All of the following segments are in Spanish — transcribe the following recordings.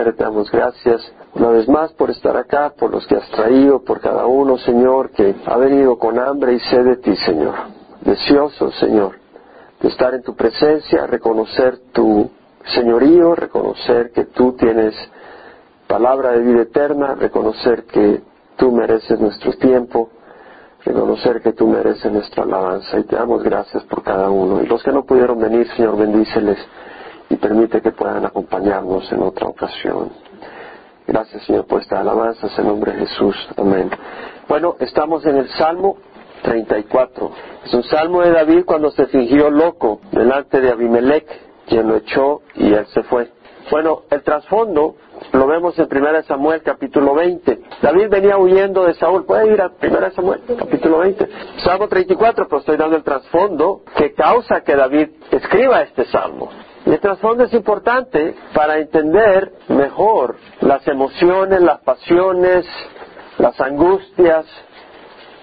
Padre, te damos gracias una vez más por estar acá, por los que has traído, por cada uno, Señor, que ha venido con hambre y sed de ti, Señor. Deseoso, Señor, de estar en tu presencia, reconocer tu señorío, reconocer que tú tienes palabra de vida eterna, reconocer que tú mereces nuestro tiempo, reconocer que tú mereces nuestra alabanza y te damos gracias por cada uno. Y los que no pudieron venir, Señor, bendíceles y permite que puedan acompañarnos en otra ocasión. Gracias, Señor, por esta alabanza en nombre de Jesús. Amén. Bueno, estamos en el Salmo 34. Es un salmo de David cuando se fingió loco delante de Abimelech, quien lo echó y él se fue. Bueno, el trasfondo lo vemos en 1 Samuel capítulo 20. David venía huyendo de Saúl. ¿Puede ir a 1 Samuel capítulo 20? Salmo 34, pero estoy dando el trasfondo que causa que David escriba este salmo. Y el trasfondo es importante para entender mejor las emociones, las pasiones, las angustias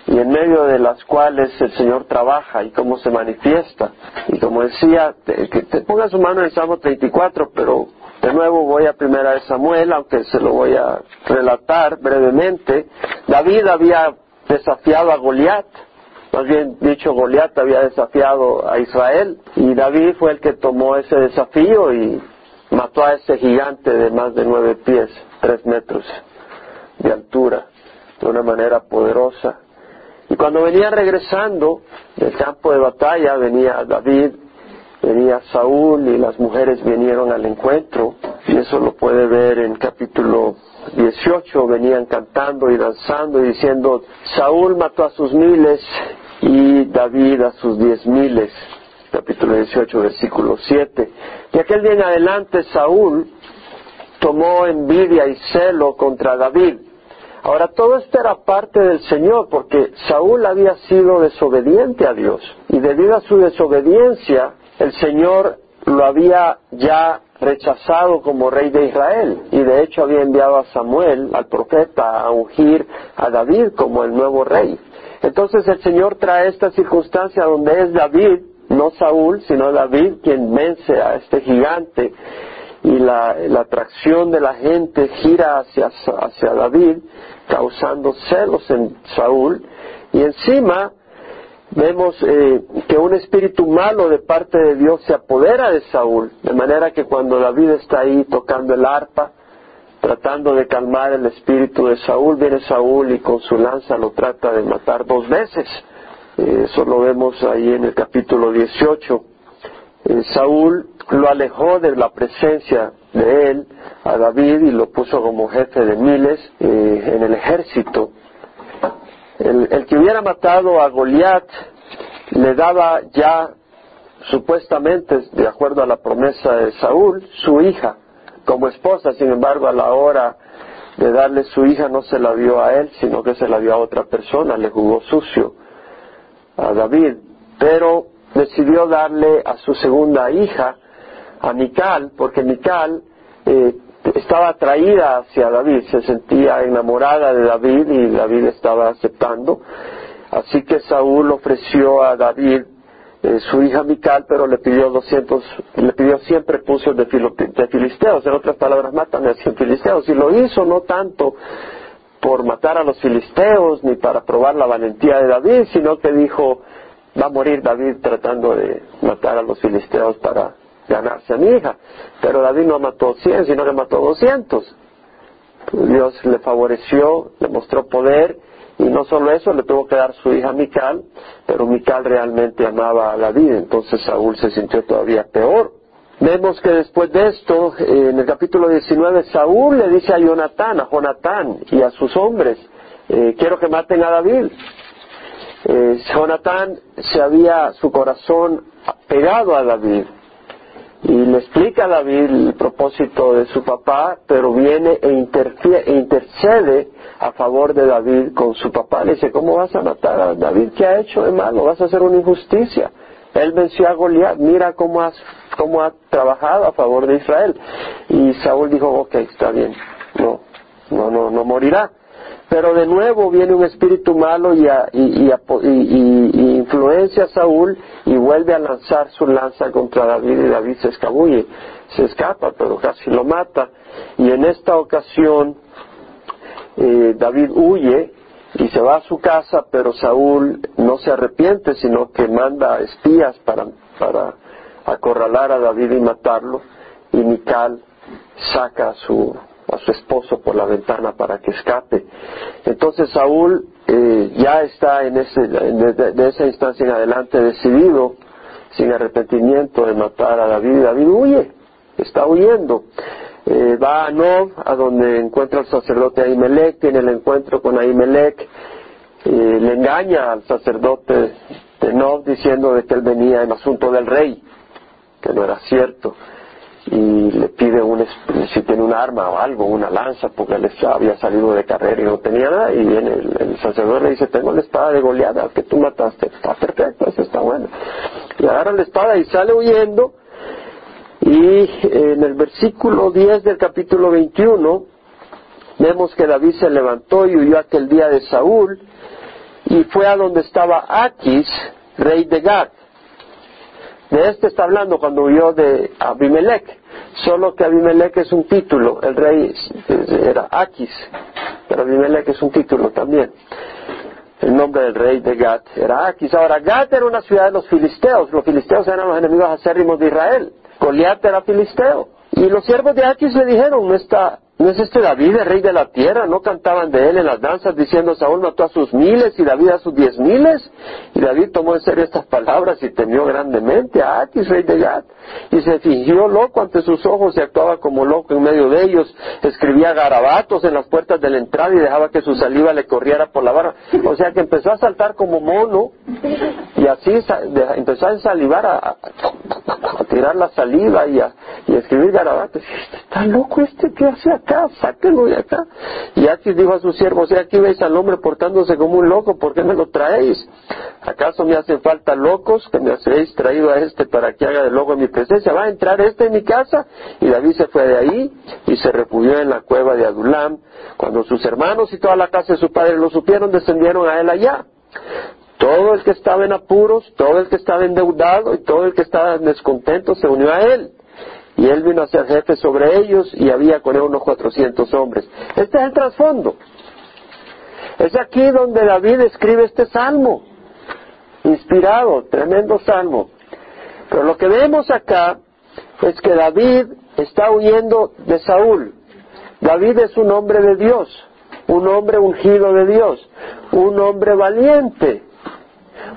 y en medio de las cuales el Señor trabaja y cómo se manifiesta. Y como decía, que te ponga su mano en el Salmo 34, pero de nuevo voy a primera de Samuel, aunque se lo voy a relatar brevemente. David había desafiado a Goliat, más bien dicho, Goliat había desafiado a Israel y David fue el que tomó ese desafío y mató a ese gigante de más de nueve pies, tres metros de altura, de una manera poderosa. Y cuando venía regresando del campo de batalla, venía David venía Saúl y las mujeres vinieron al encuentro y eso lo puede ver en capítulo 18, venían cantando y danzando y diciendo, Saúl mató a sus miles y David a sus diez miles. Capítulo 18, versículo 7. Y aquel día en adelante Saúl tomó envidia y celo contra David. Ahora todo esto era parte del Señor porque Saúl había sido desobediente a Dios y debido a su desobediencia el Señor lo había ya rechazado como rey de Israel y de hecho había enviado a Samuel, al profeta, a ungir a David como el nuevo rey. Entonces el Señor trae esta circunstancia donde es David, no Saúl, sino David quien vence a este gigante y la, atracción de la gente gira hacia, hacia David, causando celos en Saúl y encima vemos eh, que un espíritu malo de parte de Dios se apodera de Saúl, de manera que cuando David está ahí tocando el arpa, tratando de calmar el espíritu de Saúl, viene Saúl y con su lanza lo trata de matar dos veces. Eh, eso lo vemos ahí en el capítulo 18. Eh, Saúl lo alejó de la presencia de él a David y lo puso como jefe de miles en el ejército el, que hubiera matado a Goliat le daba ya, supuestamente, de acuerdo a la promesa de Saúl, su hija como esposa. Sin embargo, a la hora de darle su hija no se la dio a él, sino que se la dio a otra persona, le jugó sucio a David. Pero decidió darle a su segunda hija, a Mical, porque Mical eh, estaba atraída hacia David, se sentía enamorada de David y David estaba aceptando. Así que Saúl ofreció a David eh, su hija Mical, pero le pidió 200, le pidió 100 prepucios de, de, filisteos, en otras palabras, mátame a 100 filisteos. Y lo hizo no tanto por matar a los filisteos ni para probar la valentía de David, sino que dijo, va a morir David tratando de matar a los filisteos para ganarse a mi hija. Pero David no mató 100, sino que mató 200. Dios le favoreció, le mostró poder y no solo eso, le tuvo que dar su hija Mical, pero Mical realmente amaba a David, entonces Saúl se sintió todavía peor. Vemos que después de esto, en el capítulo 19, Saúl le dice a Jonatán, a Jonatán y a sus hombres, eh, quiero que maten a David. Eh, Jonatán se había su corazón pegado a David, y le explica a David el propósito de su papá, pero viene e, e, intercede a favor de David con su papá. Le dice, ¿cómo vas a matar a David? ¿Qué ha hecho de malo? Vas a hacer una injusticia. Él venció a Goliat, mira cómo, has, cómo ha trabajado a favor de Israel. Y Saúl dijo, ok, está bien, no, no, no, no morirá. Pero de nuevo viene un espíritu malo y, influencia a Saúl y vuelve a lanzar su lanza contra David y David se escabulle, se escapa, pero casi lo mata. Y en esta ocasión eh, David huye y se va a su casa, pero Saúl no se arrepiente, sino que manda espías para, para acorralar a David y matarlo. Y Mical saca a su, a su esposo por la ventana para que escape. Entonces Saúl eh, ya está en ese, de, esa instancia en adelante decidido, sin arrepentimiento, de matar a David. David huye, está huyendo. Eh, va a Nob, a donde encuentra al sacerdote Ahimelech, tiene el encuentro con Ahimelech, eh, le engaña al sacerdote de Nob diciendo de que él venía en asunto del rey, que no era cierto, y le pide un, si tiene un arma o algo, una lanza, porque él había salido de carrera y no tenía nada, y viene el, sacerdote le dice, tengo la espada de goleada que tú mataste, está perfecto, eso está bueno. Y agarra la espada y sale huyendo, y en el versículo 10 del capítulo 21 vemos que David se levantó y huyó aquel día de Saúl y fue a donde estaba Aquis, rey de Gad. De este está hablando cuando huyó de Abimelech, solo que Abimelech es un título, el rey era Aquis, pero Abimelech es un título también. El nombre del rey de Gad era Aquis. Ahora, Gad era una ciudad de los filisteos, los filisteos eran los enemigos acérrimos de Israel. Goliat era filisteo. Y los siervos de Aquis le dijeron, no está ¿No es este David el rey de la tierra? ¿No cantaban de él en las danzas diciendo Saúl mató a sus miles y David a sus diez miles? Y David tomó en serio estas palabras y temió grandemente a Aquis, rey de Gad. Y se fingió loco ante sus ojos y actuaba como loco en medio de ellos. Escribía garabatos en las puertas de la entrada y dejaba que su saliva le corriera por la barra. O sea que empezó a saltar como mono y así empezó a salivar, a, tirar la saliva y a, escribir garabatos. ¿Está loco este? ¿Qué hace acá, sáquenlo de acá. Y Aquis dijo a sus siervos, aquí veis al hombre portándose como un loco, ¿por qué me lo traéis? ¿Acaso me hacen falta locos que me hacéis traído a este para que haga de loco en mi presencia? ¿Va a entrar este en mi casa? Y David se fue de ahí y se refugió en la cueva de Adulam. Cuando sus hermanos y toda la casa de su padre lo supieron, descendieron a él allá. Todo el que estaba en apuros, todo el que estaba endeudado y todo el que estaba descontento se unió a él. Y él vino a ser jefe sobre ellos y había con él unos cuatrocientos hombres. Este es el trasfondo. Es aquí donde David escribe este salmo. Inspirado, tremendo salmo. Pero lo que vemos acá es que David está huyendo de Saúl. David es un hombre de Dios, un hombre ungido de Dios, un hombre valiente,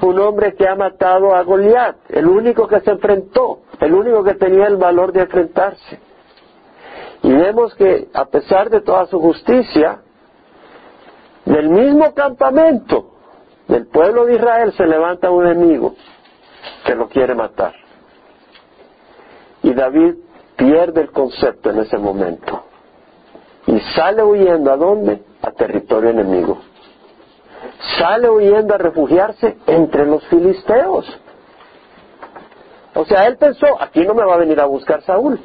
un hombre que ha matado a Goliat, el único que se enfrentó, el único que tenía el valor de enfrentarse. Y vemos que a pesar de toda su justicia, del mismo campamento del pueblo de Israel se levanta un enemigo que lo quiere matar. Y David pierde el concepto en ese momento. Y sale huyendo a dónde? A territorio enemigo sale huyendo a refugiarse entre los filisteos. O sea, él pensó, aquí no me va a venir a buscar Saúl.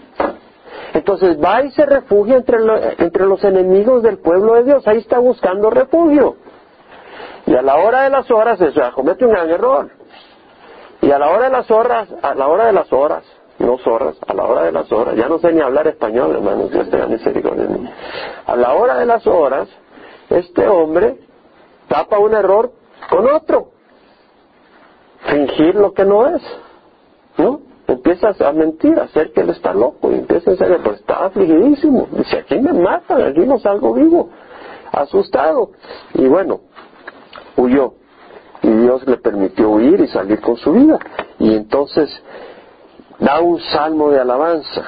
Entonces va y se refugia entre, entre los enemigos del pueblo de Dios. Ahí está buscando refugio. Y a la hora de las horas, eso comete un gran error. Y a la hora de las horas, a la hora de las horas, no zorras, a la hora de las horas, ya no sé ni hablar español, hermanos, Dios tenga misericordia de mí. A la hora de las horas, este hombre tapa un error con otro. Fingir lo que no es. ¿No? Empiezas a mentir, a hacer que él está loco y empieza a decir, pues está afligidísimo. Dice, aquí me matan, aquí no salgo vivo. Asustado. Y bueno, huyó. Y Dios le permitió huir y salir con su vida. Y entonces da un salmo de alabanza.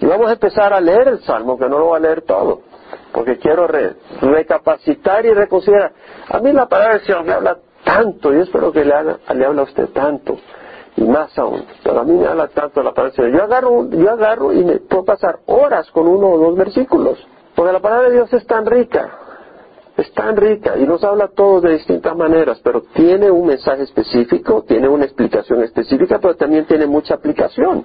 Y vamos a empezar a leer el salmo, que no lo va a leer todo porque quiero recapacitar y reconsiderar. A mí la palabra del Señor me habla tanto, y espero que le, haga, le hable a usted tanto, y más aún, pero a mí me habla tanto la palabra del Señor. Yo agarro, yo agarro y me puedo pasar horas con uno o dos versículos, porque la palabra de Dios es tan rica, es tan rica y nos habla todos de distintas maneras, pero tiene un mensaje específico, tiene una explicación específica, pero también tiene mucha aplicación.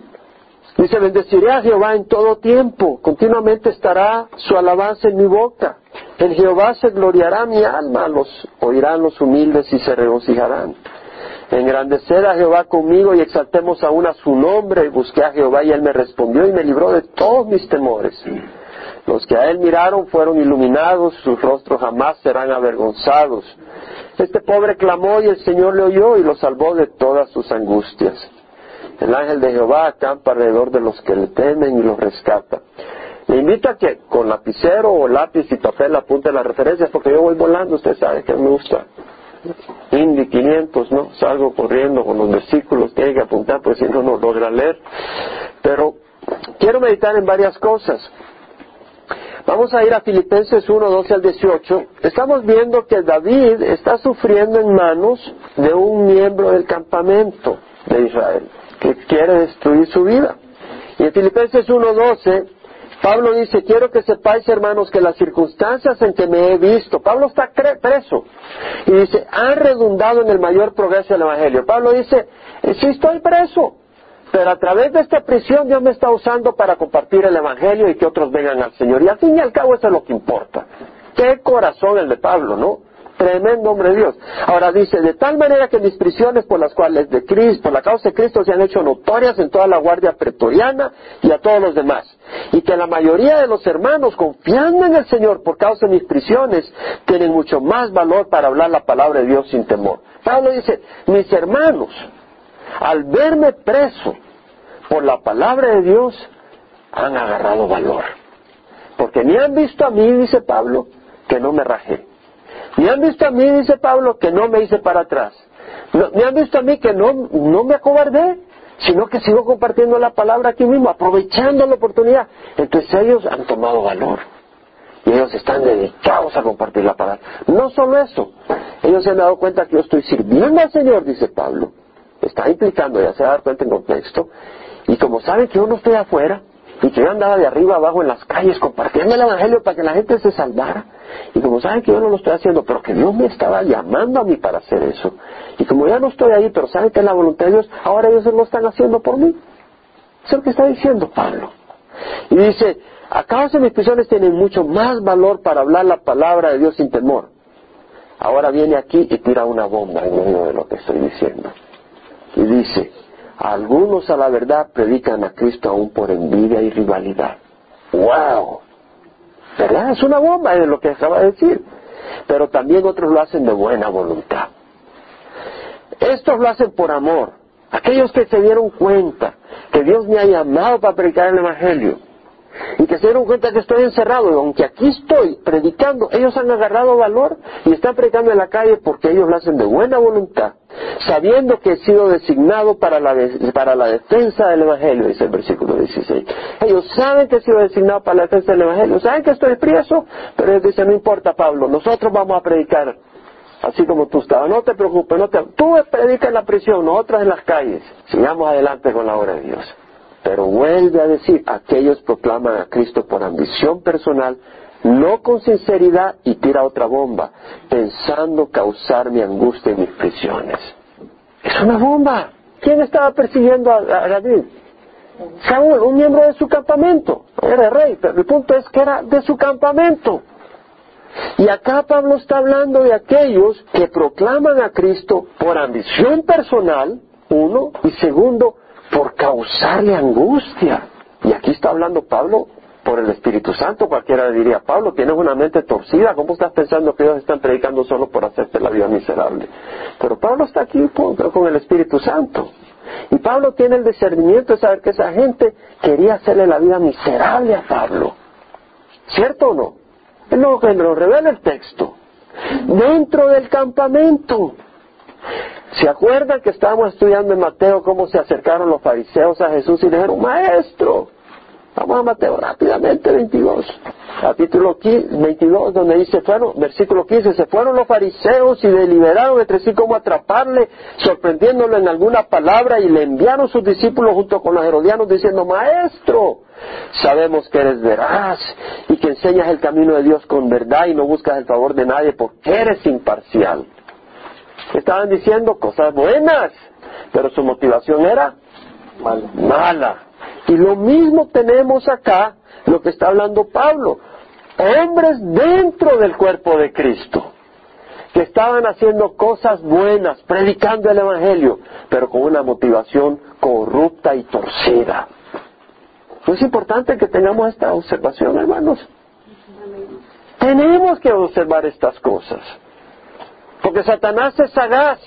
Dice, bendeciré a Jehová en todo tiempo, continuamente estará su alabanza en mi boca. En Jehová se gloriará mi alma, los oirán los humildes y se regocijarán. Engrandecer a Jehová conmigo y exaltemos aún a su nombre. Busqué a Jehová y él me respondió y me libró de todos mis temores. Los que a él miraron fueron iluminados, sus rostros jamás serán avergonzados. Este pobre clamó y el Señor le oyó y lo salvó de todas sus angustias. El ángel de Jehová acampa alrededor de los que le temen y los rescata. Le invito a que con lapicero o lápiz y papel apunte las referencias porque yo voy volando, usted sabe que me gusta Indy 500, ¿no? Salgo corriendo con los versículos, tiene que apuntar, pues si no, no logra leer. Pero quiero meditar en varias cosas. Vamos a ir a Filipenses 1, 12 al 18. Estamos viendo que David está sufriendo en manos de un miembro del campamento de Israel que quiere destruir su vida. Y en Filipenses 1, 12 Pablo dice, quiero que sepáis, hermanos, que las circunstancias en que me he visto, Pablo está preso, y dice, han redundado en el mayor progreso del Evangelio. Pablo dice, eh, sí estoy preso, pero a través de esta prisión Dios me está usando para compartir el Evangelio y que otros vengan al Señor. Y al fin y al cabo eso es lo que importa. Qué corazón el de Pablo, ¿no? Tremendo hombre de Dios. Ahora dice, de tal manera que mis prisiones por las cuales de Cristo, por la causa de Cristo se han hecho notorias en toda la guardia pretoriana y a todos los demás. Y que la mayoría de los hermanos, confiando en el Señor por causa de mis prisiones, tienen mucho más valor para hablar la palabra de Dios sin temor. Pablo dice, mis hermanos, al verme preso por la palabra de Dios, han agarrado valor. Porque ni han visto a mí, dice Pablo, que no me rajé ni han visto a mí, dice Pablo, que no me hice para atrás. ni han visto a mí que no, no me acobardé, sino que sigo compartiendo la palabra aquí mismo, aprovechando la oportunidad. Entonces ellos han tomado valor. Y ellos están dedicados a compartir la palabra. No solo eso, ellos se han dado cuenta que yo estoy sirviendo al Señor, dice Pablo. Está implicando, ya se va a dar cuenta en contexto. Y como saben que yo no estoy afuera, y que yo andaba de arriba abajo en las calles compartiendo el Evangelio para que la gente se salvara. Y como saben que yo no lo estoy haciendo, pero que Dios me estaba llamando a mí para hacer eso. Y como ya no estoy ahí, pero saben que es la voluntad de Dios, ahora ellos lo están haciendo por mí. Eso es lo que está diciendo Pablo. Y dice, a causa de mis prisiones tienen mucho más valor para hablar la palabra de Dios sin temor. Ahora viene aquí y tira una bomba en medio de lo que estoy diciendo. Y dice, algunos a la verdad predican a Cristo aún por envidia y rivalidad. ¡Wow! ¿Verdad? Es una bomba de lo que acaba de decir. Pero también otros lo hacen de buena voluntad. Estos lo hacen por amor. Aquellos que se dieron cuenta que Dios me ha llamado para predicar el Evangelio y que se dieron cuenta que estoy encerrado y aunque aquí estoy predicando, ellos han agarrado valor y están predicando en la calle porque ellos lo hacen de buena voluntad, sabiendo que he sido designado para la, para la defensa del Evangelio, dice el versículo 16. Ellos saben que he sido designado para la defensa del Evangelio, saben que estoy preso, pero ellos dicen, no importa Pablo, nosotros vamos a predicar así como tú estabas. No te preocupes, no te... tú predicas en la prisión, nosotros en las calles. Sigamos adelante con la obra de Dios. Pero vuelve a decir, aquellos proclaman a Cristo por ambición personal, no con sinceridad y tira otra bomba, pensando causar mi angustia y mis prisiones. Es una bomba. ¿Quién estaba persiguiendo a, David? Saúl, un miembro de su campamento. Era rey, pero el punto es que era de su campamento. Y acá Pablo está hablando de aquellos que proclaman a Cristo por ambición personal, uno, y segundo, por causarle angustia. Y aquí está hablando Pablo por el Espíritu Santo. Cualquiera le diría, Pablo, tienes una mente torcida. ¿Cómo estás pensando que ellos están predicando solo por hacerte la vida miserable? Pero Pablo está aquí con el Espíritu Santo. Y Pablo tiene el discernimiento de saber que esa gente quería hacerle la vida miserable a Pablo. ¿Cierto o no? Es lo que nos revela el texto. Dentro del campamento. ¿Se acuerdan que estábamos estudiando en Mateo cómo se acercaron los fariseos a Jesús y le dijeron, maestro, vamos a Mateo rápidamente 22, capítulo 22, donde dice, bueno, versículo 15, se fueron los fariseos y deliberaron entre sí cómo atraparle, sorprendiéndolo en alguna palabra y le enviaron sus discípulos junto con los herodianos diciendo, maestro, sabemos que eres veraz y que enseñas el camino de Dios con verdad y no buscas el favor de nadie porque eres imparcial. Estaban diciendo cosas buenas, pero su motivación era mala. Y lo mismo tenemos acá, lo que está hablando Pablo. hombres dentro del cuerpo de Cristo, que estaban haciendo cosas buenas, predicando el Evangelio, pero con una motivación corrupta y torcida. Es importante que tengamos esta observación, hermanos. Tenemos que observar estas cosas. Porque Satanás es sagaz.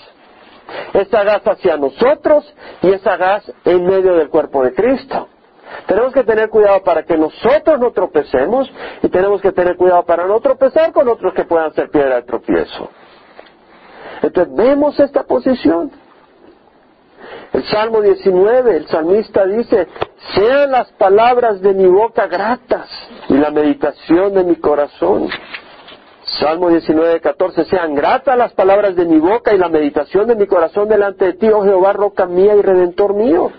Es sagaz hacia nosotros y es sagaz en medio del cuerpo de Cristo. Tenemos que tener cuidado para que nosotros no tropecemos y tenemos que tener cuidado para no tropezar con otros que puedan ser piedra de tropiezo. Entonces vemos esta posición. El Salmo 19, el salmista dice, sean las palabras de mi boca gratas y la meditación de mi corazón. Salmo 19, 14, sean gratas las palabras de mi boca y la meditación de mi corazón delante de ti, oh Jehová, roca mía y redentor mío.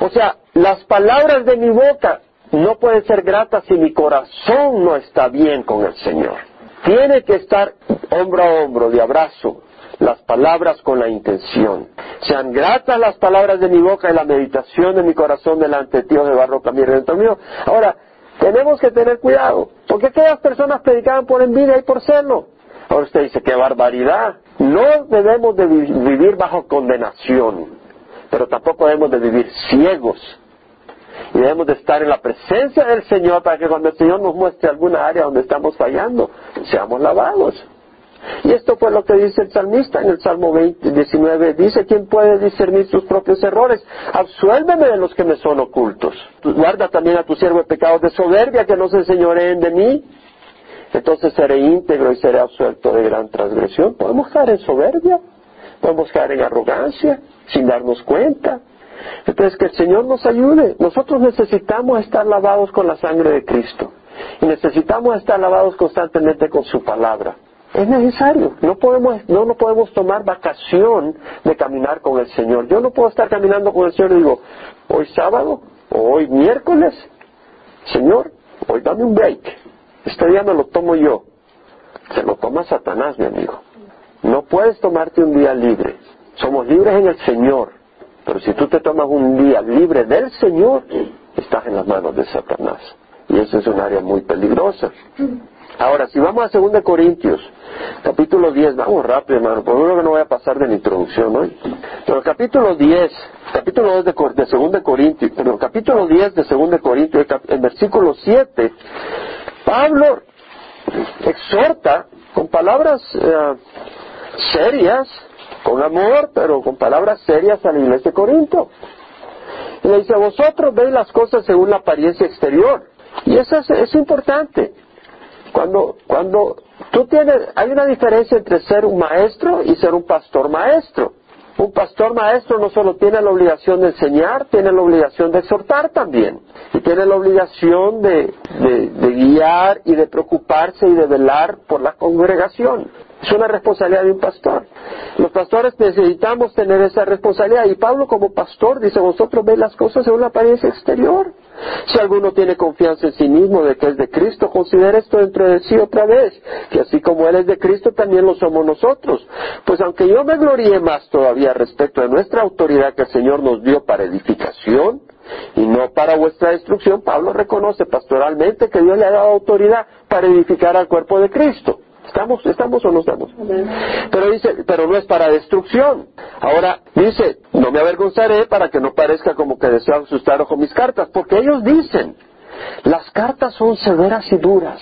O sea, las palabras de mi boca no pueden ser gratas si mi corazón no está bien con el Señor. Tiene que estar hombro a hombro, de abrazo, las palabras con la intención. Sean gratas las palabras de mi boca y la meditación de mi corazón delante de ti, oh Jehová, roca mía y redentor mío. Ahora, tenemos que tener cuidado, porque aquellas personas predicaban por envidia y por celo. Ahora usted dice, qué barbaridad. No debemos de vivir bajo condenación, pero tampoco debemos de vivir ciegos. Y debemos de estar en la presencia del Señor para que cuando el Señor nos muestre alguna área donde estamos fallando, seamos lavados. Y esto fue lo que dice el salmista en el Salmo 20, 19. Dice, ¿quién puede discernir sus propios errores? Absuélveme de los que me son ocultos. Guarda también a tu siervo de pecados de soberbia, que no se enseñoreen de mí. Entonces seré íntegro y seré absuelto de gran transgresión. Podemos caer en soberbia, podemos caer en arrogancia, sin darnos cuenta. Entonces que el Señor nos ayude. Nosotros necesitamos estar lavados con la sangre de Cristo. Y necesitamos estar lavados constantemente con su palabra. Es necesario. No podemos, no, no podemos tomar vacación de caminar con el Señor. Yo no puedo estar caminando con el Señor y digo, hoy sábado o hoy miércoles, Señor, hoy dame un break. Este día me lo tomo yo. Se lo toma Satanás, mi amigo. No puedes tomarte un día libre. Somos libres en el Señor. Pero si tú te tomas un día libre del Señor, estás en las manos de Satanás. Y eso es un área muy peligrosa. Ahora, si vamos a 2 Corintios, capítulo 10, vamos rápido, hermano, por lo que no voy a pasar de la introducción hoy. Pero capítulo 10, capítulo 2 de, de 2 Corintios, pero capítulo 10 de 2 Corintios, en versículo 7, Pablo exhorta con palabras eh, serias, con amor, pero con palabras serias a la iglesia de Corinto. Y le dice, vosotros veis las cosas según la apariencia exterior. Y eso es importante. Cuando, cuando tú tienes, hay una diferencia entre ser un maestro y ser un pastor maestro. Un pastor maestro no solo tiene la obligación de enseñar, tiene la obligación de exhortar también. Y tiene la obligación de, de guiar y de preocuparse y de velar por la congregación. Es una responsabilidad de un pastor. Los pastores necesitamos tener esa responsabilidad. Y Pablo como pastor dice, vosotros veis las cosas según la apariencia exterior. Si alguno tiene confianza en sí mismo de que es de Cristo, considere esto dentro de sí otra vez, que así como Él es de Cristo, también lo somos nosotros. Pues aunque yo me gloríe más todavía respecto de nuestra autoridad que el Señor nos dio para edificación, y no para vuestra destrucción, Pablo reconoce pastoralmente que Dios le ha dado autoridad para edificar al cuerpo de Cristo. ¿Estamos, estamos o no estamos? Pero dice, pero no es para destrucción. Ahora dice, no me avergonzaré para que no parezca como que deseo asustaros con mis cartas, porque ellos dicen, las cartas son severas y duras,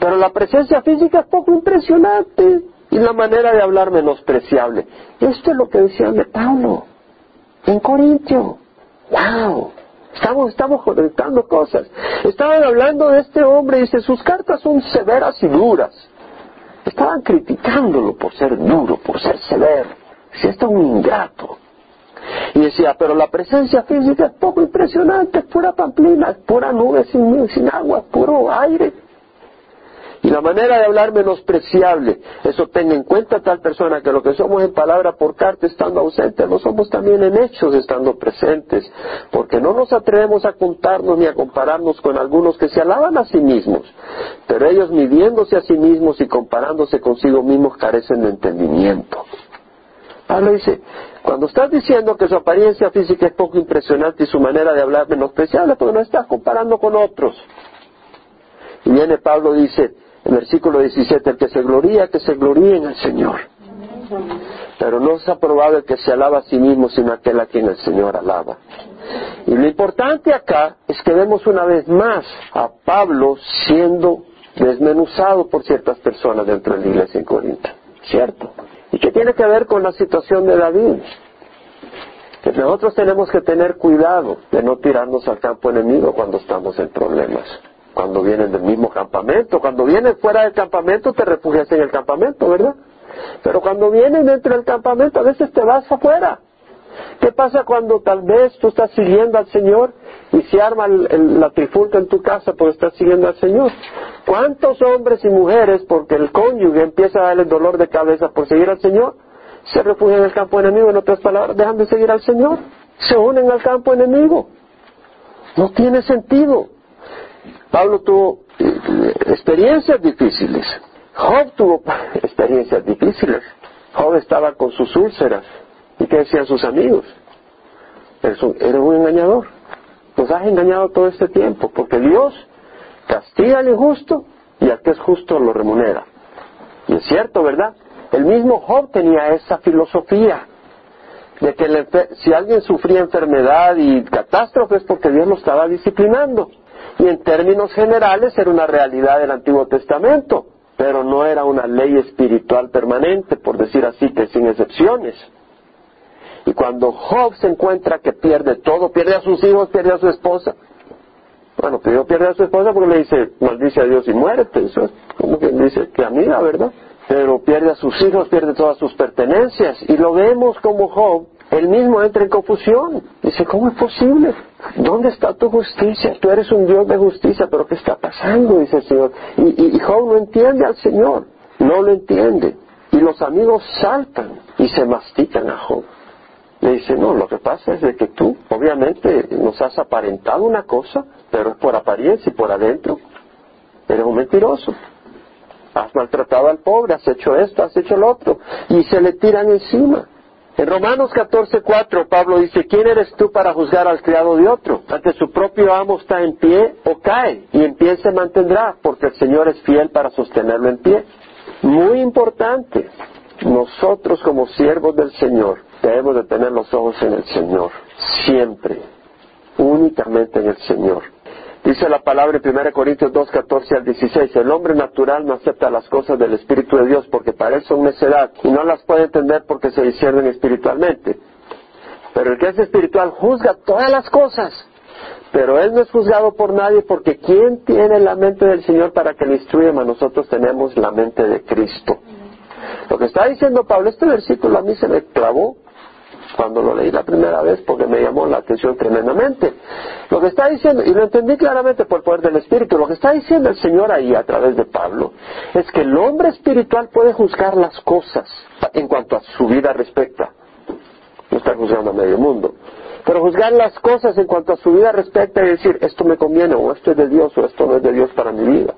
pero la presencia física es poco impresionante y la manera de hablar menospreciable. Esto es lo que decían de Pablo en Corintio. ¡Wow! Estamos, estamos conectando cosas. Estaban hablando de este hombre y dice, sus cartas son severas y duras. Estaban criticándolo por ser duro, por ser severo. Si está un ingrato. Y decía, pero la presencia física es poco impresionante, es pura pamplina, es pura nube sin, sin agua, puro aire. Y la manera de hablar menospreciable, eso tenga en cuenta tal persona que lo que somos en palabra por carta estando ausentes, lo somos también en hechos estando presentes, porque no nos atrevemos a contarnos ni a compararnos con algunos que se alaban a sí mismos, pero ellos midiéndose a sí mismos y comparándose consigo mismos carecen de entendimiento. Pablo dice, cuando estás diciendo que su apariencia física es poco impresionante y su manera de hablar menospreciable, porque no estás comparando con otros. Y viene Pablo dice, en versículo 17, el que se gloría, que se gloríe en el Señor. Pero no se ha probado el que se alaba a sí mismo, sino aquel a quien el Señor alaba. Y lo importante acá es que vemos una vez más a Pablo siendo desmenuzado por ciertas personas dentro de la iglesia en Corinto. ¿Cierto? ¿Y qué tiene que ver con la situación de David? Que nosotros tenemos que tener cuidado de no tirarnos al campo enemigo cuando estamos en problemas. Cuando vienen del mismo campamento, cuando vienen fuera del campamento te refugias en el campamento, ¿verdad? Pero cuando vienen dentro del campamento a veces te vas afuera. ¿Qué pasa cuando tal vez tú estás siguiendo al Señor y se arma la trifulca en tu casa porque estás siguiendo al Señor? ¿Cuántos hombres y mujeres, porque el cónyuge empieza a darle dolor de cabeza por seguir al Señor, se refugian en el campo enemigo? En otras palabras, dejan de seguir al Señor. Se unen al campo enemigo. No tiene sentido. Pablo tuvo eh, experiencias difíciles. Job tuvo experiencias difíciles. Job estaba con sus úlceras. ¿Y qué decían sus amigos? Eres un, un engañador. Nos has engañado todo este tiempo, porque Dios castiga al injusto y al que es justo lo remunera. Y es cierto, ¿verdad? El mismo Job tenía esa filosofía de que si alguien sufría enfermedad y catástrofes porque Dios lo estaba disciplinando. Y en términos generales era una realidad del Antiguo Testamento, pero no era una ley espiritual permanente, por decir así, que sin excepciones. Y cuando Job se encuentra que pierde todo, pierde a sus hijos, pierde a su esposa. Bueno, pierde a su esposa porque le dice, maldice a Dios y muérete. Eso es como que dice que amiga, ¿verdad? Pero pierde a sus hijos, pierde todas sus pertenencias. Y lo vemos como Job, él mismo entra en confusión. Dice, ¿cómo es posible? ¿Dónde está tu justicia? Tú eres un Dios de justicia, pero ¿qué está pasando? Dice el Señor. Y, y Job no entiende al Señor, no lo entiende. Y los amigos saltan y se mastican a Job. Le dice, no, lo que pasa es de que tú, obviamente, nos has aparentado una cosa, pero es por apariencia y por adentro. Eres un mentiroso. Has maltratado al pobre, has hecho esto, has hecho lo otro. Y se le tiran encima. En Romanos 14:4 Pablo dice, ¿quién eres tú para juzgar al criado de otro? Ante su propio amo está en pie o cae, y en pie se mantendrá, porque el Señor es fiel para sostenerlo en pie. Muy importante, nosotros como siervos del Señor debemos de tener los ojos en el Señor, siempre, únicamente en el Señor. Dice la palabra en 1 Corintios 2, 14 al 16, el hombre natural no acepta las cosas del Espíritu de Dios porque para él son necedad y no las puede entender porque se disciernen espiritualmente. Pero el que es espiritual juzga todas las cosas, pero él no es juzgado por nadie porque ¿quién tiene la mente del Señor para que le instruya? Nosotros tenemos la mente de Cristo. Lo que está diciendo Pablo, este versículo a mí se me clavó cuando lo leí la primera vez porque me llamó la atención tremendamente. Lo que está diciendo, y lo entendí claramente por el poder del Espíritu, lo que está diciendo el Señor ahí a través de Pablo es que el hombre espiritual puede juzgar las cosas en cuanto a su vida respecta. No está juzgando a medio mundo. Pero juzgar las cosas en cuanto a su vida respecta y decir, esto me conviene, o esto es de Dios, o esto no es de Dios para mi vida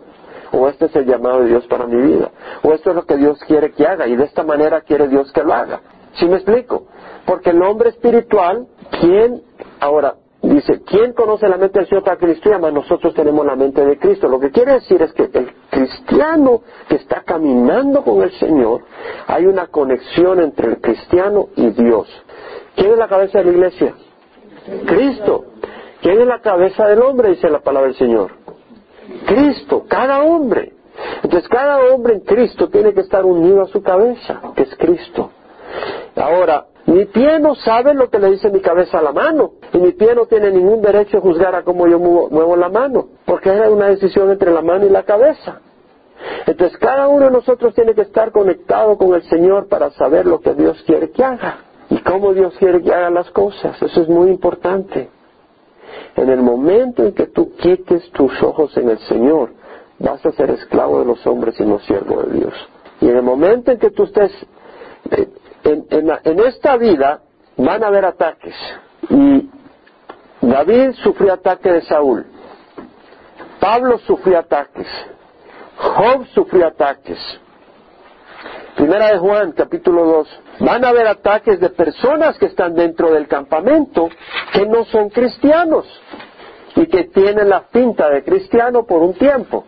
o este es el llamado de Dios para mi vida, o esto es lo que Dios quiere que haga, y de esta manera quiere Dios que lo haga. ¿Sí me explico? Porque el hombre espiritual, ¿quién, ahora, dice, ¿quién conoce la mente del Señor para que Nosotros tenemos la mente de Cristo. Lo que quiere decir es que el cristiano que está caminando con el Señor, hay una conexión entre el cristiano y Dios. ¿Quién es la cabeza de la iglesia? Cristo. ¿Quién es la cabeza del hombre? Dice la palabra del Señor. Cristo, cada hombre. Entonces cada hombre en Cristo tiene que estar unido a su cabeza, que es Cristo. Ahora, mi pie no sabe lo que le dice mi cabeza a la mano. Y mi pie no tiene ningún derecho a juzgar a cómo yo muevo, la mano. Porque es una decisión entre la mano y la cabeza. Entonces cada uno de nosotros tiene que estar conectado con el Señor para saber lo que Dios quiere que haga. Y cómo Dios quiere que haga las cosas. Eso es muy importante. En el momento en que tú quites tus ojos en el Señor, vas a ser esclavo de los hombres y no siervo de Dios. Y en el momento en que tú estés en, esta vida van a haber ataques. Y David sufrió ataque de Saúl. Pablo sufrió ataques. Job sufrió ataques. Primera de Juan, capítulo 2. Van a haber ataques de personas que están dentro del campamento que no son cristianos y que tienen la pinta de cristiano por un tiempo.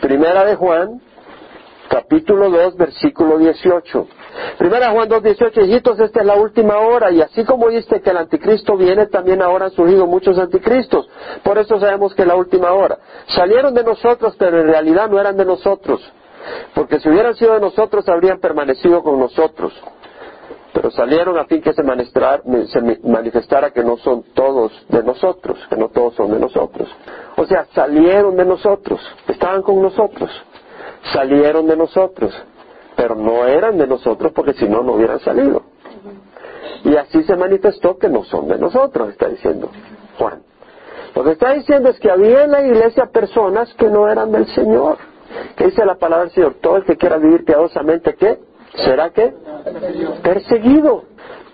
Primera de Juan, capítulo 2, versículo 18. Primera Juan 2, 18, hijitos, esta es la última hora, y así como viste que el anticristo viene, también ahora han surgido muchos anticristos. Por eso sabemos que es la última hora. Salieron de nosotros, pero en realidad no eran de nosotros. Porque si hubieran sido de nosotros, habrían permanecido con nosotros. Pero salieron a fin que se manifestara, que no son todos de nosotros, que no todos son de nosotros. O sea, salieron de nosotros, estaban con nosotros, salieron de nosotros, pero no eran de nosotros porque si no, no hubieran salido. Y así se manifestó que no son de nosotros, está diciendo Juan. Lo que está diciendo es que había en la iglesia personas que no eran del Señor. ¿Qué dice la palabra del Señor? Todo el que quiera vivir piadosamente, ¿qué? ¿Será qué? Perseguido.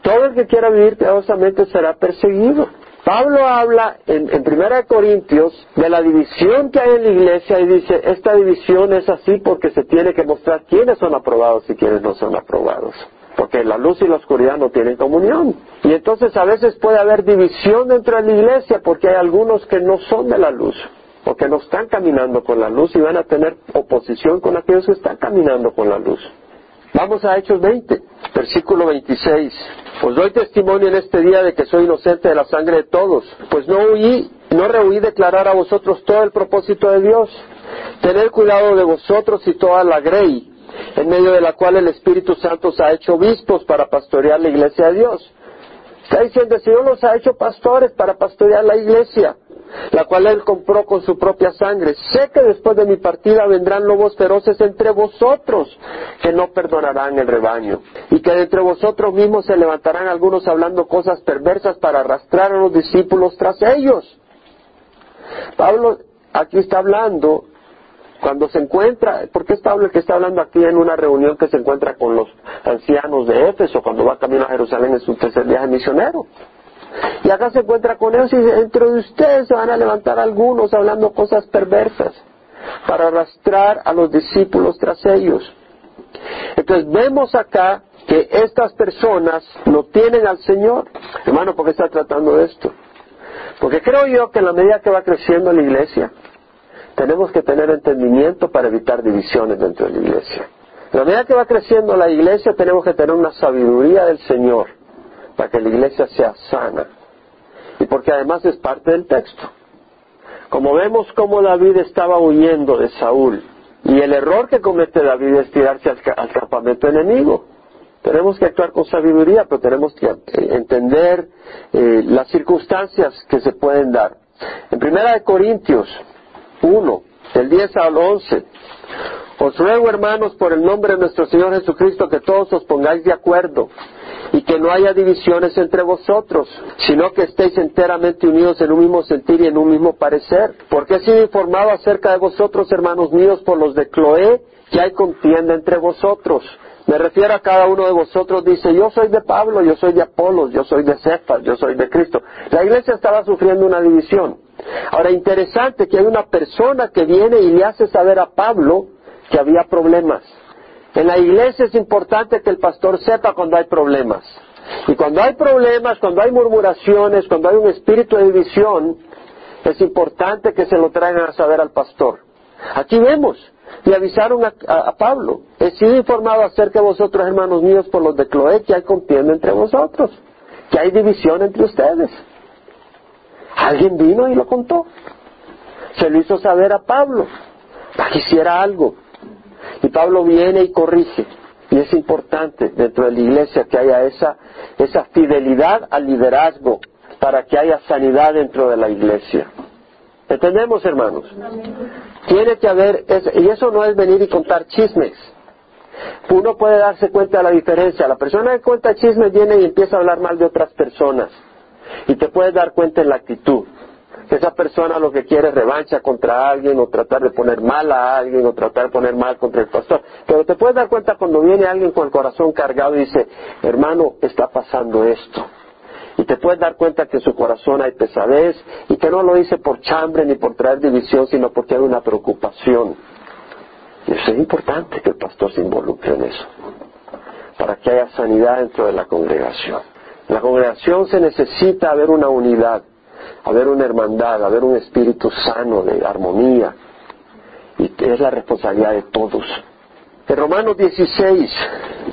Todo el que quiera vivir piadosamente será perseguido. Pablo habla en, Primera Corintios de la división que hay en la iglesia y dice, esta división es así porque se tiene que mostrar quiénes son aprobados y quiénes no son aprobados. Porque la luz y la oscuridad no tienen comunión. Y entonces a veces puede haber división dentro de la iglesia porque hay algunos que no son de la luz porque no están caminando con la luz y van a tener oposición con aquellos que están caminando con la luz. Vamos a Hechos 20, versículo 26. Os doy testimonio en este día de que soy inocente de la sangre de todos, pues no huí, no rehuí declarar a vosotros todo el propósito de Dios. Tener cuidado de vosotros y toda la grey, en medio de la cual el Espíritu Santo os ha hecho obispos para pastorear la iglesia de Dios. Está diciendo, el Señor los ha hecho pastores para pastorear la iglesia la cual él compró con su propia sangre. Sé que después de mi partida vendrán lobos feroces entre vosotros, que no perdonarán el rebaño, y que entre vosotros mismos se levantarán algunos hablando cosas perversas para arrastrar a los discípulos tras ellos. Pablo aquí está hablando cuando se encuentra, ¿por qué es Pablo el que está hablando aquí en una reunión que se encuentra con los ancianos de Éfeso cuando va camino a Jerusalén en su tercer viaje misionero? Y acá se encuentra con ellos y dentro de ustedes se van a levantar algunos hablando cosas perversas para arrastrar a los discípulos tras ellos. Entonces vemos acá que estas personas no tienen al Señor. Hermano, ¿por qué está tratando de esto? Porque creo yo que en la medida que va creciendo la iglesia, tenemos que tener entendimiento para evitar divisiones dentro de la iglesia. En la medida que va creciendo la iglesia, tenemos que tener una sabiduría del Señor para que la iglesia sea sana. Y porque además es parte del texto. Como vemos cómo David estaba huyendo de Saúl, y el error que comete David es tirarse al, campamento enemigo. Tenemos que actuar con sabiduría, pero tenemos que entender eh, las circunstancias que se pueden dar. En Primera de Corintios 1, del 10 al 11, os ruego hermanos por el nombre de nuestro Señor Jesucristo que todos os pongáis de acuerdo y que no haya divisiones entre vosotros, sino que estéis enteramente unidos en un mismo sentir y en un mismo parecer. Porque he sido informado acerca de vosotros, hermanos míos, por los de Cloé, que hay contienda entre vosotros. Me refiero a cada uno de vosotros, dice, yo soy de Pablo, yo soy de Apolos, yo soy de Cefas, yo soy de Cristo. La iglesia estaba sufriendo una división. Ahora, interesante que hay una persona que viene y le hace saber a Pablo que había problemas. En la iglesia es importante que el pastor sepa cuando hay problemas. Y cuando hay problemas, cuando hay murmuraciones, cuando hay un espíritu de división, es importante que se lo traigan a saber al pastor. Aquí vemos, y avisaron a, Pablo, he sido informado acerca de vosotros, hermanos míos, por los de Cloé, que hay contienda entre vosotros, que hay división entre ustedes. Alguien vino y lo contó. Se lo hizo saber a Pablo, para que hiciera algo. Y Pablo viene y corrige. Y es importante dentro de la iglesia que haya esa, esa fidelidad al liderazgo para que haya sanidad dentro de la iglesia. ¿Entendemos, hermanos? Tiene que haber, y eso no es venir y contar chismes. Uno puede darse cuenta de la diferencia. La persona que cuenta chismes viene y empieza a hablar mal de otras personas. Y te puedes dar cuenta en la actitud esa persona lo que quiere es revancha contra alguien o tratar de poner mal a alguien o tratar de poner mal contra el pastor. Pero te puedes dar cuenta cuando viene alguien con el corazón cargado y dice, hermano, está pasando esto. Y te puedes dar cuenta que en su corazón hay pesadez y que no lo dice por chambre ni por traer división, sino porque hay una preocupación. Y eso es importante que el pastor se involucre en eso, para que haya sanidad dentro de la congregación. En la congregación se necesita haber una unidad haber una hermandad, haber un espíritu sano de armonía. Y es la responsabilidad de todos. En Romanos 16,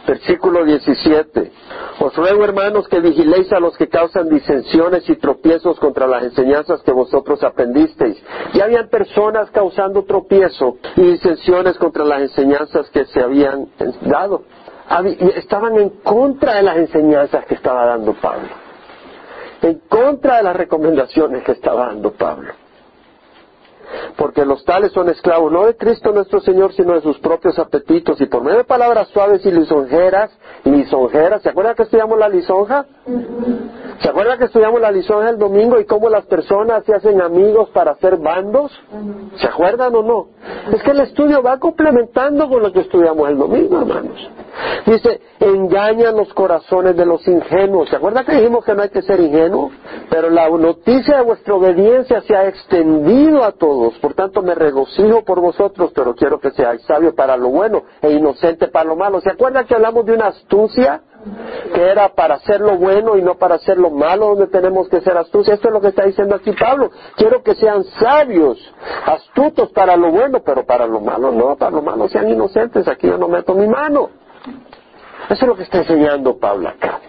versículo 17, os ruego hermanos que vigiléis a los que causan disensiones y tropiezos contra las enseñanzas que vosotros aprendisteis. Ya habían personas causando tropiezo y disensiones contra las enseñanzas que se habían dado. Estaban en contra de las enseñanzas que estaba dando Pablo, en contra de las recomendaciones que estaba dando Pablo porque los tales son esclavos no de Cristo nuestro Señor, sino de sus propios apetitos, y por medio de palabras suaves y lisonjeras, lisonjeras, ¿se acuerdan que estudiamos la lisonja? ¿Se acuerdan que estudiamos la lisonja el domingo y cómo las personas se hacen amigos para hacer bandos? ¿Se acuerdan o no? Es que el estudio va complementando con lo que estudiamos el domingo, hermanos. Dice, engañan los corazones de los ingenuos. ¿Se acuerdan que dijimos que no hay que ser ingenuo? Pero la noticia de vuestra obediencia se ha extendido a todos. Por tanto, me regocijo por vosotros, pero quiero que seáis sabios para lo bueno e inocente para lo malo. ¿Se acuerdan que hablamos de una astucia? que era para hacer lo bueno y no para hacer lo malo, donde tenemos que ser astutos. Esto es lo que está diciendo aquí Pablo. Quiero que sean sabios, astutos para lo bueno, pero para lo malo no, para lo malo sean inocentes. Aquí yo no meto mi mano. Eso es lo que está enseñando Pablo acá.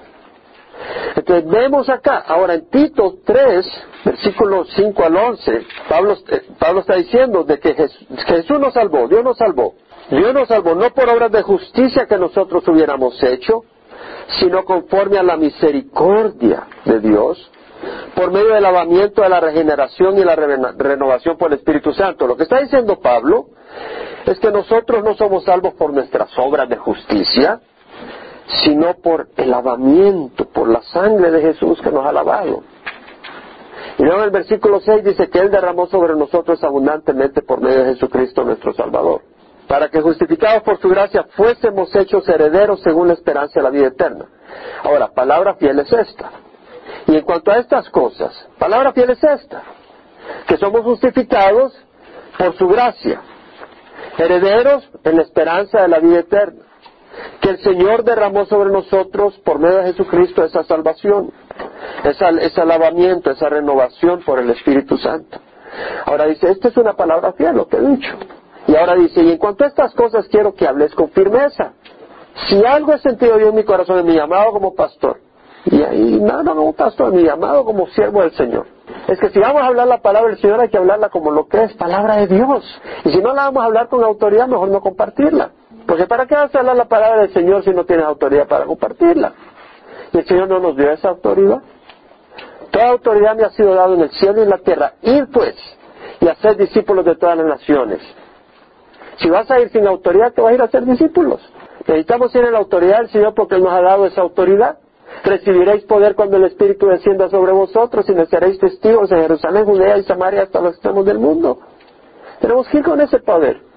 Entonces vemos acá, ahora en Tito 3, versículos 5 al 11, Pablo, eh, Pablo está diciendo de que Jesús, Jesús nos salvó, Dios nos salvó. Dios nos salvó no por obras de justicia que nosotros hubiéramos hecho, sino conforme a la misericordia de Dios, por medio del lavamiento de la regeneración y la renovación por el Espíritu Santo. Lo que está diciendo Pablo es que nosotros no somos salvos por nuestras obras de justicia, sino por el lavamiento, por la sangre de Jesús que nos ha lavado. Y luego en el versículo 6 dice que Él derramó sobre nosotros abundantemente por medio de Jesucristo nuestro Salvador, para que justificados por su gracia fuésemos hechos herederos según la esperanza de la vida eterna. Ahora, palabra fiel es esta. Y en cuanto a estas cosas, palabra fiel es esta, que somos justificados por su gracia, herederos en la esperanza de la vida eterna que el Señor derramó sobre nosotros por medio de Jesucristo esa salvación, ese lavamiento, esa renovación por el Espíritu Santo. Ahora dice, esta es una palabra fiel, lo que he dicho. Y ahora dice, y en cuanto a estas cosas quiero que hables con firmeza. Si algo he sentido yo en mi corazón, en mi llamado como pastor, y ahí, no, no como pastor, mi llamado como siervo del Señor, es que si vamos a hablar la palabra del Señor hay que hablarla como lo que es, palabra de Dios. Y si no la vamos a hablar con autoridad, mejor no compartirla. Porque ¿para qué vas a hablar la palabra del Señor si no tienes autoridad para compartirla? Y el Señor no nos dio esa autoridad. Toda autoridad me ha sido dada en el cielo y en la tierra. Ir pues y hacer discípulos de todas las naciones. Si vas a ir sin autoridad, te vas a ir a hacer discípulos. Necesitamos ir la autoridad del Señor porque Él nos ha dado esa autoridad. Recibiréis poder cuando el Espíritu descienda sobre vosotros y me seréis testigos en Jerusalén, Judea y Samaria hasta los extremos del mundo. Tenemos que ir con ese poder.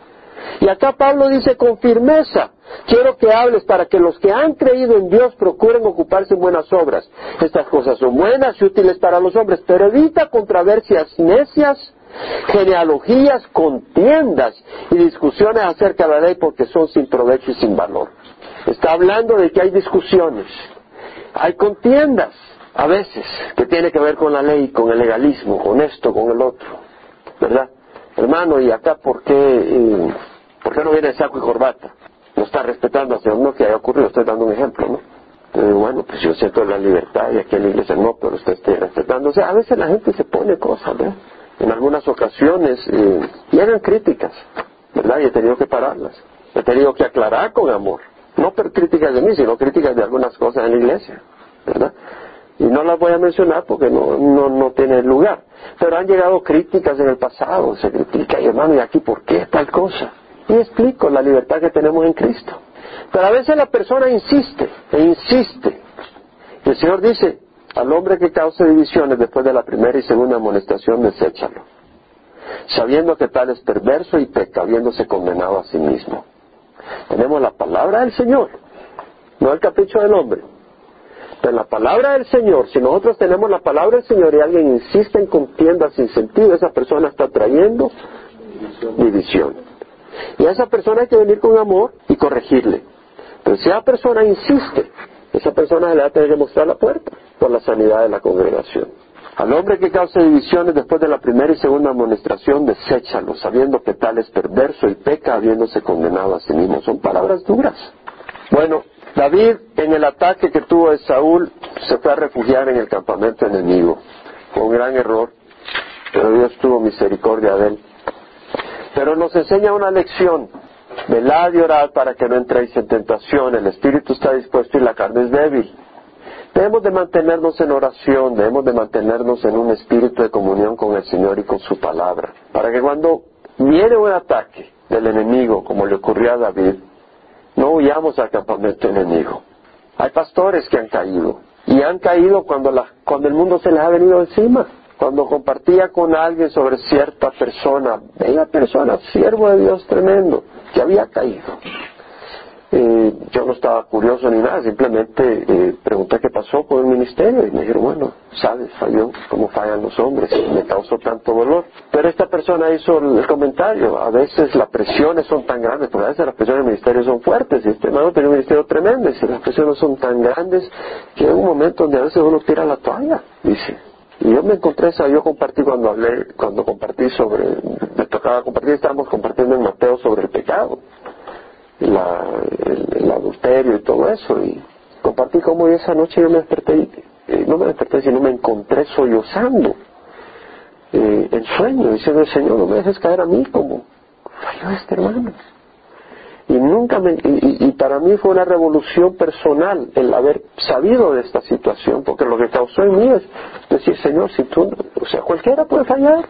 Y acá Pablo dice con firmeza, quiero que hables para que los que han creído en Dios procuren ocuparse en buenas obras. Estas cosas son buenas y útiles para los hombres, pero evita controversias necias, genealogías, contiendas y discusiones acerca de la ley porque son sin provecho y sin valor. Está hablando de que hay discusiones, hay contiendas a veces que tiene que ver con la ley, con el legalismo, con esto, con el otro, ¿verdad? Hermano, ¿y acá por qué? Eh, ¿Por qué no viene saco y corbata? No está respetando hacia uno que haya ocurrido, estoy dando un ejemplo, ¿no? bueno, pues yo siento la libertad y aquí en la iglesia no, pero usted esté respetando. O sea, a veces la gente se pone cosas, ¿verdad? En algunas ocasiones eh, llegan críticas, ¿verdad? Y he tenido que pararlas. He tenido que aclarar con amor. No críticas de mí, sino críticas de algunas cosas en la iglesia, ¿verdad? Y no las voy a mencionar porque no, no, no tiene lugar. Pero han llegado críticas en el pasado, se critica, y hermano, ¿y aquí por qué tal cosa? Y explico la libertad que tenemos en Cristo. Pero a veces la persona insiste e insiste. Y el Señor dice, al hombre que cause divisiones después de la primera y segunda amonestación, deséchalo. Sabiendo que tal es perverso y peca, habiéndose condenado a sí mismo. Tenemos la palabra del Señor, no el capricho del hombre. Pero la palabra del Señor, si nosotros tenemos la palabra del Señor y alguien insiste en contienda sin sentido, esa persona está trayendo división. Y a esa persona hay que venir con amor y corregirle. Pero si esa persona insiste, esa persona le va a tener que mostrar la puerta por la sanidad de la congregación. Al hombre que cause divisiones después de la primera y segunda amonestación, deséchalo, sabiendo que tal es perverso y peca habiéndose condenado a sí mismo. Son palabras duras. Bueno, David en el ataque que tuvo de Saúl se fue a refugiar en el campamento enemigo. Un gran error, pero Dios tuvo misericordia de él. Pero nos enseña una lección. Velad y orad para que no entréis en tentación. El espíritu está dispuesto y la carne es débil. Debemos de mantenernos en oración, debemos de mantenernos en un espíritu de comunión con el Señor y con su palabra, para que cuando viene un ataque del enemigo, como le ocurrió a David, no huyamos al campamento enemigo. Hay pastores que han caído, y han caído cuando, cuando el mundo se les ha venido encima. Cuando compartía con alguien sobre cierta persona, bella persona, siervo de Dios tremendo, que había caído. Eh, yo no estaba curioso ni nada, simplemente eh, pregunté qué pasó con el ministerio y me dijeron, bueno, sabes, falló como fallan los hombres, me causó tanto dolor. Pero esta persona hizo el comentario, a veces las presiones son tan grandes, porque a veces las presiones del ministerio son fuertes, y este hermano tiene un ministerio tremendo, y las presiones son tan grandes que hay un momento donde a veces uno tira la toalla, dice. Y yo me encontré esa, yo compartí cuando hablé, cuando compartí sobre, me tocaba compartir, estábamos compartiendo en Mateo sobre el pecado el, adulterio y todo eso. Y compartí cómo esa noche yo me desperté, eh, no me desperté, sino me encontré sollozando eh, en sueño, diciendo, Señor, no me dejes caer a mí como falló este hermano. Y nunca me, y, para mí fue una revolución personal el haber sabido de esta situación, porque lo que causó en mí es decir, Señor, si tú, o sea, cualquiera puede fallar,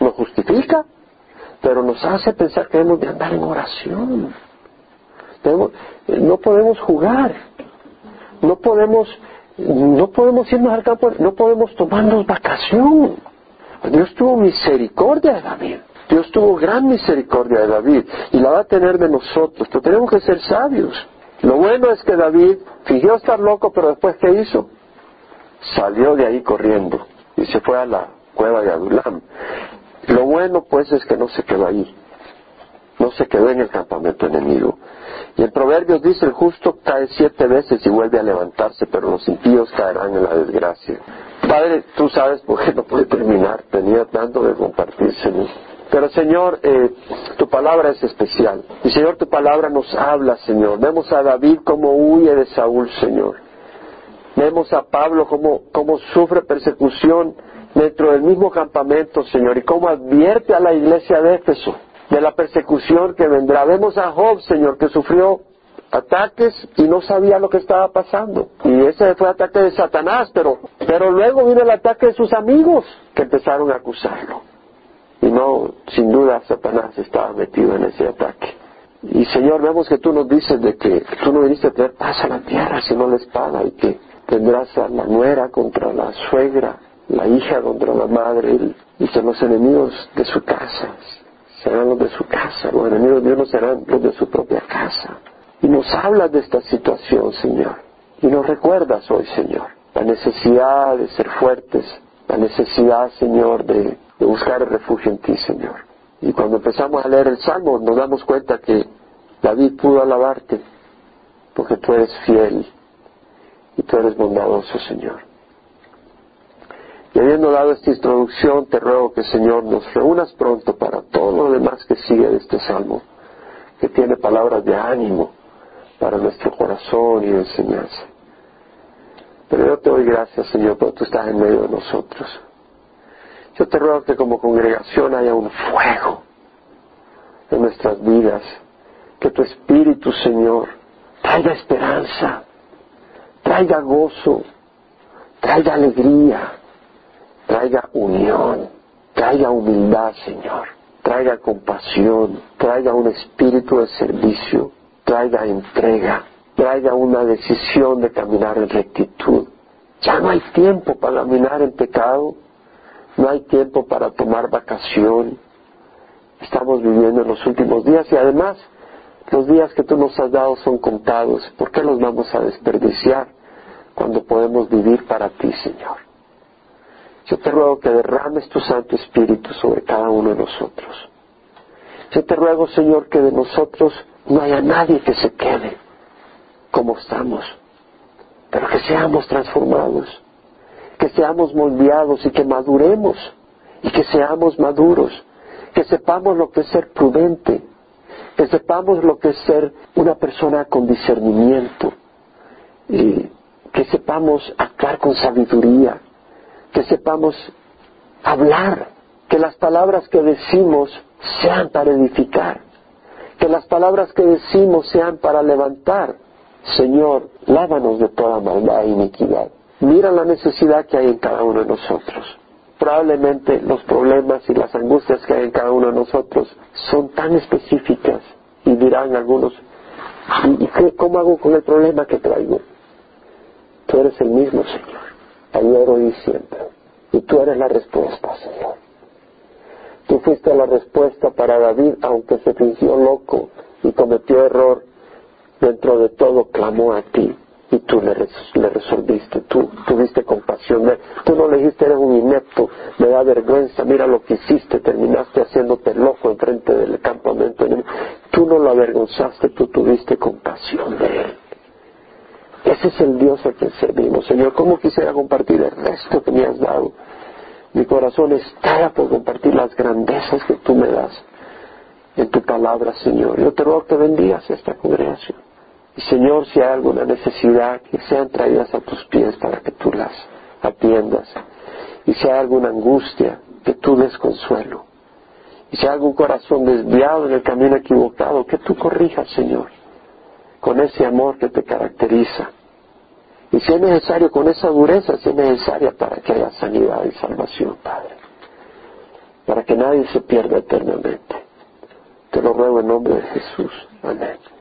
nos justifica, pero nos hace pensar que debemos de andar en oración no podemos jugar, no podemos, no podemos irnos al campo, no podemos tomarnos vacación. Dios tuvo misericordia de David. Dios tuvo gran misericordia de David y la va a tener de nosotros, pero tenemos que ser sabios. Lo bueno es que David fingió estar loco, pero después ¿qué hizo? Salió de ahí corriendo y se fue a la cueva de Adulam. Lo bueno pues es que no se quedó ahí, no se quedó en el campamento enemigo. Y el Proverbios dice, el justo cae siete veces y vuelve a levantarse, pero los impíos caerán en la desgracia. Padre, tú sabes por qué no puede terminar, tenía tanto de compartir, Señor. Pero Señor, eh, tu palabra es especial. Y Señor, tu palabra nos habla, Señor. Vemos a David como huye de Saúl, Señor. Vemos a Pablo como, como sufre persecución dentro del mismo campamento, Señor, y cómo advierte a la iglesia de Éfeso de la persecución que vendrá. Vemos a Job, Señor, que sufrió ataques y no sabía lo que estaba pasando. Y ese fue el ataque de Satanás, pero, pero luego vino el ataque de sus amigos que empezaron a acusarlo. Y no, sin duda, Satanás estaba metido en ese ataque. Y Señor, vemos que tú nos dices de que tú no viniste a traer paz a la tierra, sino la espada, y que tendrás a la nuera contra la suegra, la hija contra la madre, y, y los enemigos de su casa serán los de su casa, los enemigos de serán los de su propia casa. Y nos hablas de esta situación, Señor. Y nos recuerdas hoy, Señor, la necesidad de ser fuertes, la necesidad, Señor, de, de buscar refugio en ti, Señor. Y cuando empezamos a leer el Salmo, nos damos cuenta que David pudo alabarte, porque tú eres fiel y tú eres bondadoso, Señor. Y habiendo dado esta introducción, te ruego que Señor nos reúnas pronto para todo lo demás que sigue de este salmo, que tiene palabras de ánimo para nuestro corazón y de enseñanza. Pero yo te doy gracias, Señor, porque tú estás en medio de nosotros. Yo te ruego que como congregación haya un fuego en nuestras vidas, que tu Espíritu, Señor, traiga esperanza, traiga gozo, traiga alegría, traiga unión, traiga humildad, Señor, traiga compasión, traiga un espíritu de servicio, traiga entrega, traiga una decisión de caminar en rectitud. Ya no hay tiempo para caminar en pecado, no hay tiempo para tomar vacación. Estamos viviendo en los últimos días y además los días que tú nos has dado son contados. ¿Por qué los vamos a desperdiciar cuando podemos vivir para ti, Señor? Yo te ruego que derrames tu Santo Espíritu sobre cada uno de nosotros. Yo te ruego, Señor, que de nosotros no haya nadie que se quede como estamos, pero que seamos transformados que seamos moldeados y que maduremos y que seamos maduros, que sepamos lo que es ser prudente, que sepamos lo que es ser una persona con discernimiento, y que sepamos actuar con sabiduría, que sepamos hablar, que las palabras que decimos sean para edificar, que las palabras que decimos sean para levantar. Señor, lávanos de toda maldad e iniquidad. Mira la necesidad que hay en cada uno de nosotros. Probablemente los problemas y las angustias que hay en cada uno de nosotros son tan específicas y dirán algunos, ¿y, cómo hago con el problema que traigo? Tú eres el mismo, Señor, ayer, hoy y siempre. Y tú eres la respuesta, Señor. Tú fuiste la respuesta para David, aunque se fingió loco y cometió error, dentro de todo clamó a ti y tú le, resolviste, tú tuviste compasión de Tú no le dijiste, eres un inepto, me da vergüenza, mira lo que hiciste, terminaste haciéndote loco enfrente del campamento. Tú no lo avergonzaste, tú tuviste compasión de él. Ese es el Dios a quien servimos. Señor, ¿cómo quisiera compartir el resto que me has dado? Mi corazón estalla por compartir las grandezas que tú me das en tu palabra, Señor. Yo te ruego que bendigas esta congregación. Señor, si hay alguna necesidad, que sean traídas a tus pies para que tú las atiendas. Y si hay alguna angustia, que tú des consuelo. Y si hay algún corazón desviado en el camino equivocado, que tú corrijas, Señor, con ese amor que te caracteriza. Y si es necesario, con esa dureza, si es necesaria para que haya sanidad y salvación, Padre. Para que nadie se pierda eternamente. Te lo ruego en nombre de Jesús. Amén.